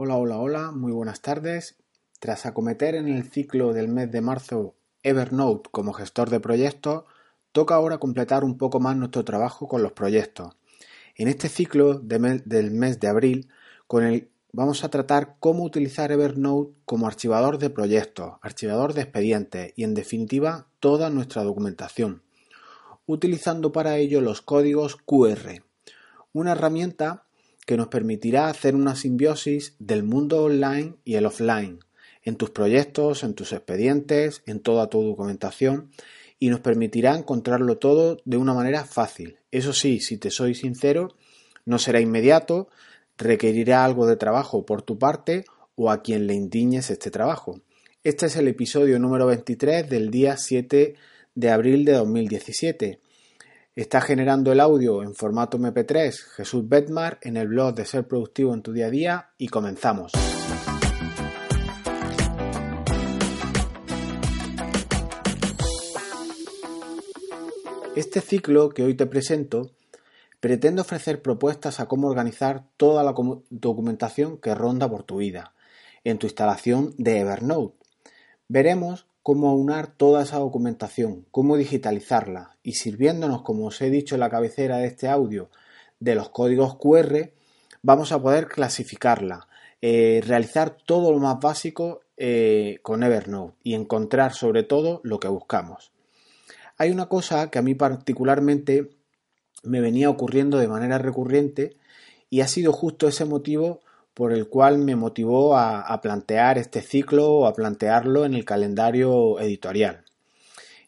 Hola, hola, hola, muy buenas tardes. Tras acometer en el ciclo del mes de marzo Evernote como gestor de proyectos, toca ahora completar un poco más nuestro trabajo con los proyectos. En este ciclo del mes de abril, con el vamos a tratar cómo utilizar Evernote como archivador de proyectos, archivador de expedientes y en definitiva toda nuestra documentación, utilizando para ello los códigos QR, una herramienta que nos permitirá hacer una simbiosis del mundo online y el offline, en tus proyectos, en tus expedientes, en toda tu documentación y nos permitirá encontrarlo todo de una manera fácil. Eso sí, si te soy sincero, no será inmediato, requerirá algo de trabajo por tu parte o a quien le indiñes este trabajo. Este es el episodio número 23 del día 7 de abril de 2017 Está generando el audio en formato MP3 Jesús Betmar en el blog de Ser Productivo en tu día a día y comenzamos. Este ciclo que hoy te presento pretende ofrecer propuestas a cómo organizar toda la documentación que ronda por tu vida en tu instalación de Evernote. Veremos cómo aunar toda esa documentación, cómo digitalizarla y sirviéndonos, como os he dicho en la cabecera de este audio, de los códigos QR, vamos a poder clasificarla, eh, realizar todo lo más básico eh, con Evernote y encontrar sobre todo lo que buscamos. Hay una cosa que a mí particularmente me venía ocurriendo de manera recurrente y ha sido justo ese motivo por el cual me motivó a, plantear este ciclo o a plantearlo en el calendario editorial.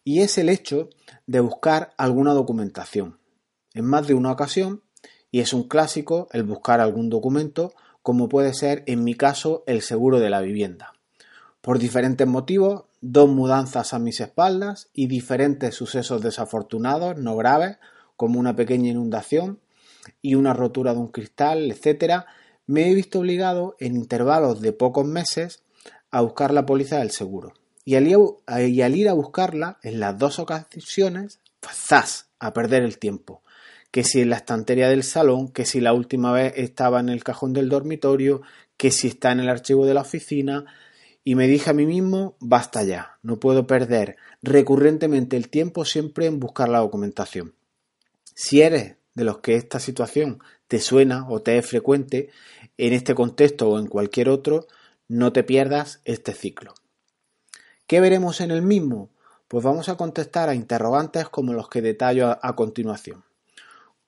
Y es el hecho de buscar alguna documentación. En más de una ocasión, y es un clásico el buscar algún documento, como puede ser en mi caso el seguro de la vivienda. Por diferentes motivos, dos mudanzas a mis espaldas y diferentes sucesos desafortunados, no graves, como una pequeña inundación y una rotura de un cristal, etcétera, me he visto obligado en intervalos de pocos meses a buscar la póliza del seguro. Y al, ir a buscarla, en las dos ocasiones, pues ¡zas! a perder el tiempo. Que si en la estantería del salón, que si la última vez estaba en el cajón del dormitorio, que si está en el archivo de la oficina, y me dije a mí mismo, basta ya, no puedo perder recurrentemente el tiempo siempre en buscar la documentación. Si eres de los que esta situación te suena o te es frecuente, en este contexto o en cualquier otro, no te pierdas este ciclo. ¿Qué veremos en el mismo? Pues vamos a contestar a interrogantes como los que detallo a, continuación.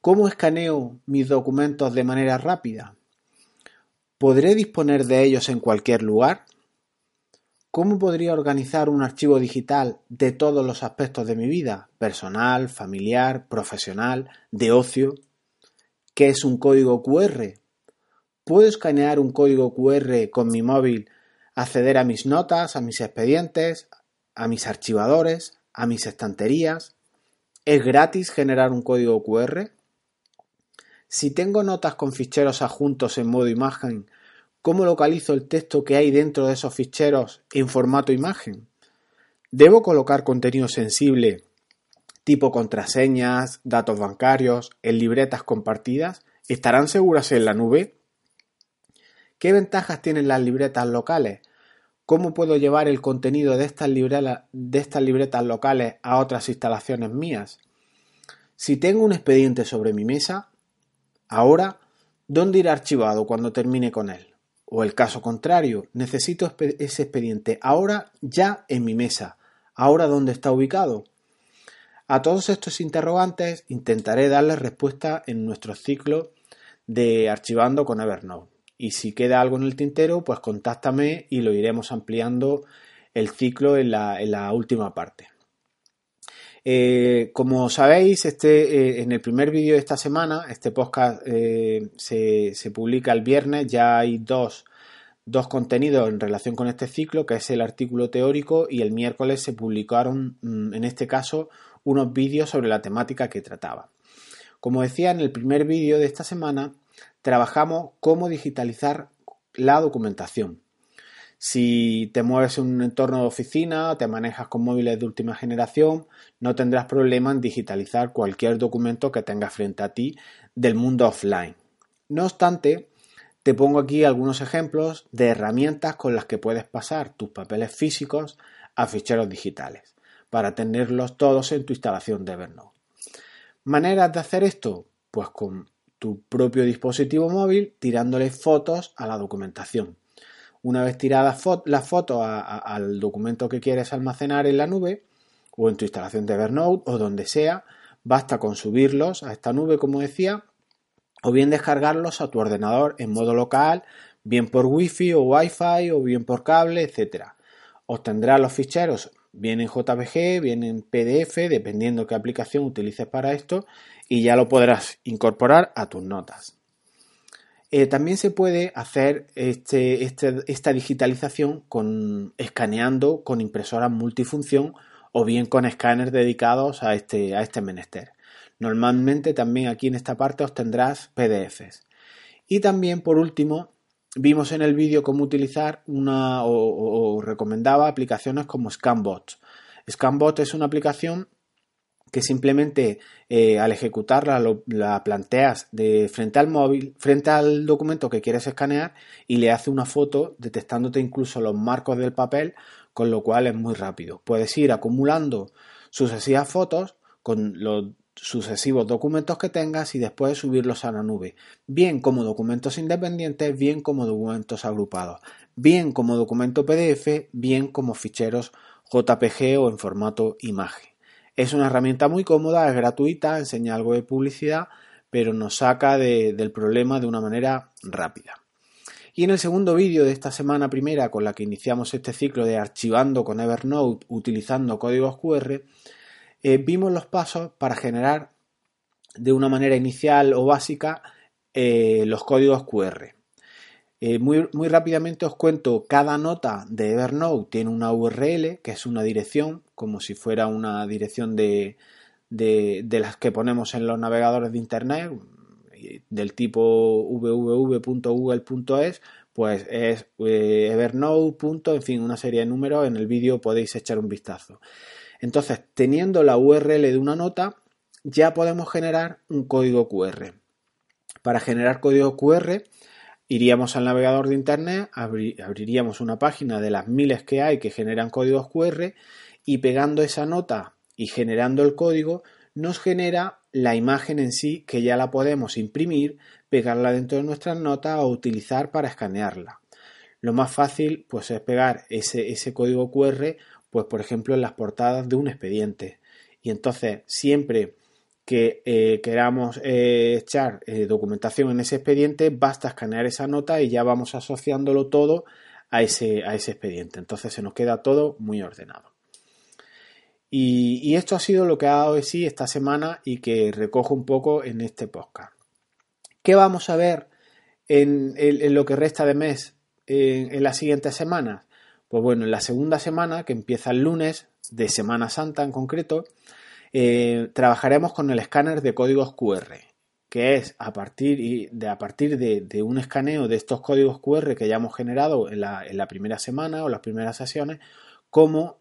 ¿Cómo escaneo mis documentos de manera rápida? ¿Podré disponer de ellos en cualquier lugar? ¿Cómo podría organizar un archivo digital de todos los aspectos de mi vida? Personal, familiar, profesional, de ocio. ¿Qué es un código QR? ¿Puedo escanear un código QR con mi móvil, acceder a mis notas, a mis expedientes, a mis archivadores, a mis estanterías? ¿Es gratis generar un código QR? Si tengo notas con ficheros adjuntos en modo imagen, ¿cómo localizo el texto que hay dentro de esos ficheros en formato imagen? ¿Debo colocar contenido sensible tipo contraseñas, datos bancarios, en libretas compartidas, ¿estarán seguras en la nube? ¿Qué ventajas tienen las libretas locales? ¿Cómo puedo llevar el contenido de estas, libretas locales a otras instalaciones mías? Si tengo un expediente sobre mi mesa, ahora, ¿dónde irá archivado cuando termine con él? O el caso contrario, necesito ese expediente ahora ya en mi mesa. ¿Ahora dónde está ubicado? A todos estos interrogantes intentaré darles respuesta en nuestro ciclo de archivando con Evernote. Y si queda algo en el tintero, pues contáctame y lo iremos ampliando el ciclo en la, última parte. Eh, como sabéis, este, eh, en el primer vídeo de esta semana, este podcast eh, se, se, publica el viernes, ya hay dos, dos, contenidos en relación con este ciclo, que es el artículo teórico y el miércoles se publicaron, mm, en este caso, unos vídeos sobre la temática que trataba. Como decía en el primer vídeo de esta semana, trabajamos cómo digitalizar la documentación. Si te mueves en un entorno de oficina, te manejas con móviles de última generación, no tendrás problema en digitalizar cualquier documento que tengas frente a ti del mundo offline. No obstante, te pongo aquí algunos ejemplos de herramientas con las que puedes pasar tus papeles físicos a ficheros digitales para tenerlos todos en tu instalación de Evernote. ¿Maneras de hacer esto? Pues con tu propio dispositivo móvil tirándole fotos a la documentación. Una vez tiradas las fotos al documento que quieres almacenar en la nube o en tu instalación de Evernote o donde sea, basta con subirlos a esta nube, como decía, o bien descargarlos a tu ordenador en modo local, bien por Wi-Fi o Wi-Fi o bien por cable, etc. Obtendrás los ficheros bien en JPG, bien en PDF, dependiendo qué aplicación utilices para esto, y ya lo podrás incorporar a tus notas. Eh, también se puede hacer este, este, esta digitalización con, escaneando con impresoras multifunción o bien con escáneres dedicados a este, a este menester. Normalmente también aquí en esta parte obtendrás PDFs. Y también por último vimos en el vídeo cómo utilizar una o, recomendaba aplicaciones como Scanbot. Scanbot es una aplicación que simplemente eh, al ejecutarla la planteas frente al móvil, frente al documento que quieres escanear y le hace una foto detectándote incluso los marcos del papel, con lo cual es muy rápido. Puedes ir acumulando sucesivas fotos con los sucesivos documentos que tengas y después subirlos a la nube, bien como documentos independientes, bien como documentos agrupados, bien como documento PDF, bien como ficheros JPG o en formato imagen. Es una herramienta muy cómoda, es gratuita, enseña algo de publicidad, pero nos saca del problema de una manera rápida. Y en el segundo vídeo de esta semana primera, con la que iniciamos este ciclo de archivando con Evernote utilizando códigos QR, eh, vimos los pasos para generar de una manera inicial o básica eh, los códigos QR. Eh, muy, muy, rápidamente os cuento, cada nota de Evernote tiene una URL, que es una dirección, como si fuera una dirección de, de, las que ponemos en los navegadores de Internet, del tipo www.google.es, pues es Evernote. en fin, una serie de números, en el vídeo podéis echar un vistazo. Entonces, teniendo la URL de una nota, ya podemos generar un código QR. Para generar código QR, iríamos al navegador de Internet, abriríamos una página de las miles que hay que generan códigos QR y pegando esa nota y generando el código, nos genera la imagen en sí que ya la podemos imprimir, pegarla dentro de nuestras notas o utilizar para escanearla. Lo más fácil pues es pegar ese, ese código QR pues por ejemplo en las portadas de un expediente. Y entonces siempre que eh, queramos eh, echar eh, documentación en ese expediente, basta escanear esa nota y ya vamos asociándolo todo a ese, a ese expediente. Entonces se nos queda todo muy ordenado. Y, esto ha sido lo que ha dado de sí esta semana y que recojo un poco en este podcast. ¿Qué vamos a ver en, lo que resta de mes en, en las siguientes semanas? Pues bueno, en la segunda semana, que empieza el lunes, de Semana Santa en concreto, eh, trabajaremos con el escáner de códigos QR, que es a partir de, a partir de, un escaneo de estos códigos QR que ya hemos generado en la, primera semana o las primeras sesiones, como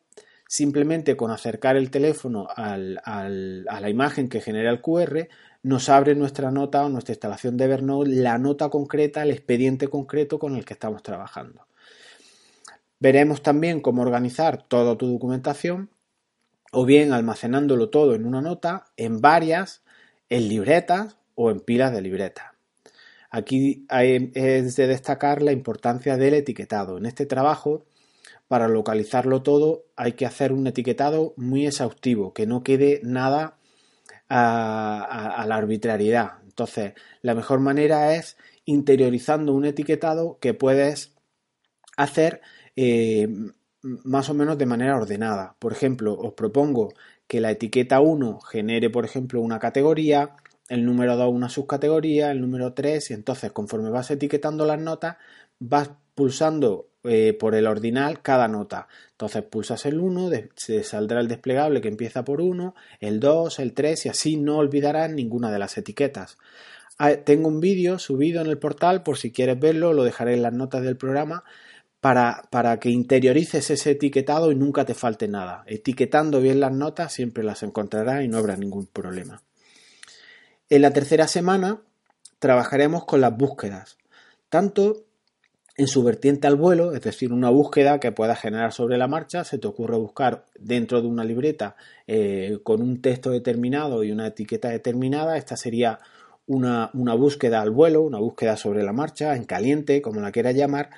simplemente con acercar el teléfono a la imagen que genera el QR, nos abre nuestra nota o nuestra instalación de Evernote la nota concreta, el expediente concreto con el que estamos trabajando. Veremos también cómo organizar toda tu documentación o bien almacenándolo todo en una nota, en varias, en libretas o en pilas de libretas. Aquí es de destacar la importancia del etiquetado. En este trabajo, para localizarlo todo, hay que hacer un etiquetado muy exhaustivo, que no quede nada a, la arbitrariedad. Entonces, la mejor manera es interiorizando un etiquetado que puedes hacer eh, más o menos de manera ordenada. Por ejemplo, os propongo que la etiqueta 1 genere, por ejemplo, una categoría, el número 2 una subcategoría, el número 3, y entonces conforme vas etiquetando las notas, vas pulsando eh, por el ordinal cada nota. Entonces pulsas el 1, se saldrá el desplegable que empieza por 1, el 2, el 3 y así no olvidarás ninguna de las etiquetas. Ah, tengo un vídeo subido en el portal por si quieres verlo, lo dejaré en las notas del programa para, para, que interiorices ese etiquetado y nunca te falte nada. Etiquetando bien las notas siempre las encontrarás y no habrá ningún problema. En la tercera semana trabajaremos con las búsquedas. tanto en su vertiente al vuelo, es decir, una búsqueda que pueda generar sobre la marcha, se te ocurre buscar dentro de una libreta eh, con un texto determinado y una etiqueta determinada, esta sería una, una, búsqueda al vuelo, una búsqueda sobre la marcha, en caliente, como la quieras llamar,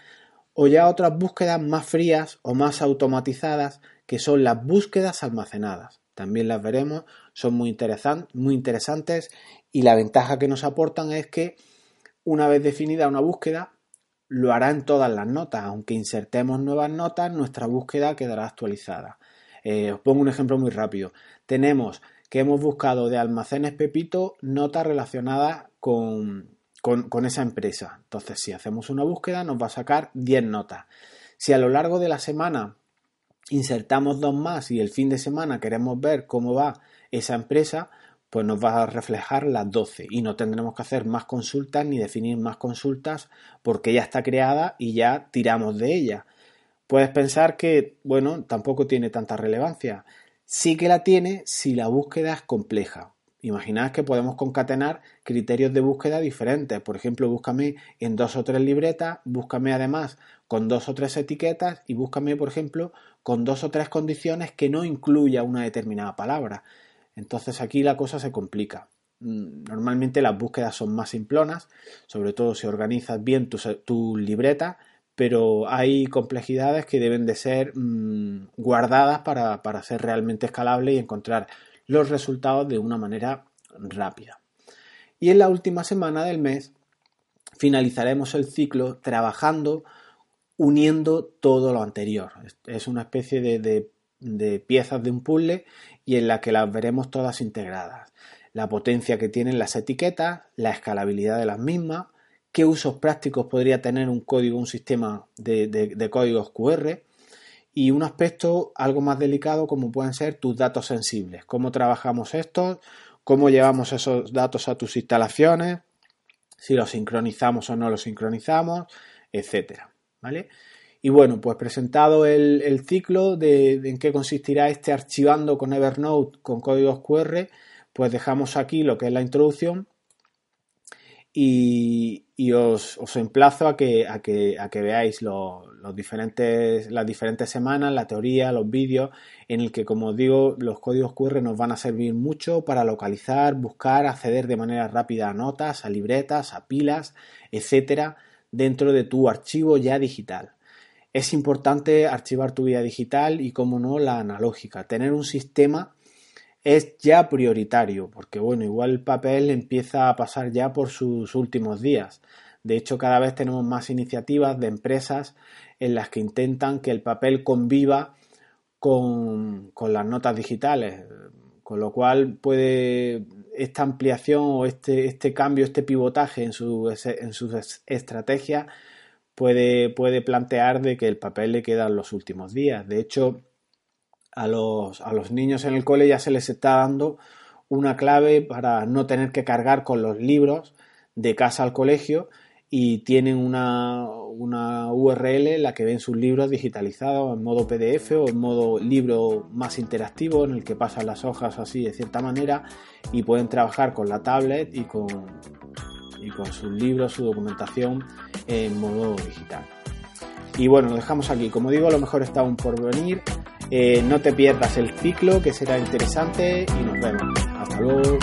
o ya otras búsquedas más frías o más automatizadas, que son las búsquedas almacenadas. También las veremos, son muy, muy interesantes y la ventaja que nos aportan es que una vez definida una búsqueda, lo hará en todas las notas. Aunque insertemos nuevas notas, nuestra búsqueda quedará actualizada. Eh, os pongo un ejemplo muy rápido. Tenemos que hemos buscado de almacenes Pepito notas relacionadas con, con, esa empresa. Entonces, si hacemos una búsqueda, nos va a sacar 10 notas. Si a lo largo de la semana insertamos dos más y el fin de semana queremos ver cómo va esa empresa, pues nos va a reflejar las 12 y no tendremos que hacer más consultas ni definir más consultas porque ya está creada y ya tiramos de ella. Puedes pensar que, bueno, tampoco tiene tanta relevancia. Sí que la tiene si la búsqueda es compleja. Imaginad que podemos concatenar criterios de búsqueda diferentes. Por ejemplo, búscame en dos o tres libretas, búscame además con dos o tres etiquetas y búscame, por ejemplo, con dos o tres condiciones que no incluya una determinada palabra. Entonces aquí la cosa se complica. Mm, normalmente las búsquedas son más simplonas, sobre todo si organizas bien tu, libreta, pero hay complejidades que deben de ser mm, guardadas para, para ser realmente escalable y encontrar los resultados de una manera rápida. Y en la última semana del mes finalizaremos el ciclo trabajando uniendo todo lo anterior. Es una especie de, de piezas de un puzzle y en la que las veremos todas integradas. La potencia que tienen las etiquetas, la escalabilidad de las mismas, qué usos prácticos podría tener un código, un sistema de, códigos QR y un aspecto algo más delicado como pueden ser tus datos sensibles, cómo trabajamos estos, cómo llevamos esos datos a tus instalaciones, si los sincronizamos o no los sincronizamos, etcétera, ¿vale? Y bueno, pues presentado el, ciclo de, en qué consistirá este archivando con Evernote con códigos QR, pues dejamos aquí lo que es la introducción y, os, emplazo a que, a que, a que veáis los diferentes, las diferentes semanas, la teoría, los vídeos, en el que, como os digo, los códigos QR nos van a servir mucho para localizar, buscar, acceder de manera rápida a notas, a libretas, a pilas, etcétera, dentro de tu archivo ya digital. Es importante archivar tu vida digital y, como no, la analógica. Tener un sistema es ya prioritario, porque bueno, igual el papel empieza a pasar ya por sus últimos días. De hecho, cada vez tenemos más iniciativas de empresas en las que intentan que el papel conviva con, las notas digitales, con lo cual puede esta ampliación o este, este cambio, este pivotaje en, su, en sus estrategias puede, puede plantear de que el papel le quedan los últimos días. De hecho, a los, a los niños en el cole ya se les está dando una clave para no tener que cargar con los libros de casa al colegio y tienen una, una, URL en la que ven sus libros digitalizados en modo PDF o en modo libro más interactivo en el que pasan las hojas así de cierta manera y pueden trabajar con la tablet y con, y con sus libros, su documentación en modo digital. Y bueno, lo dejamos aquí. Como digo, lo mejor está aún por venir. Eh, no te pierdas el ciclo, que será interesante. Y nos vemos. Hasta luego.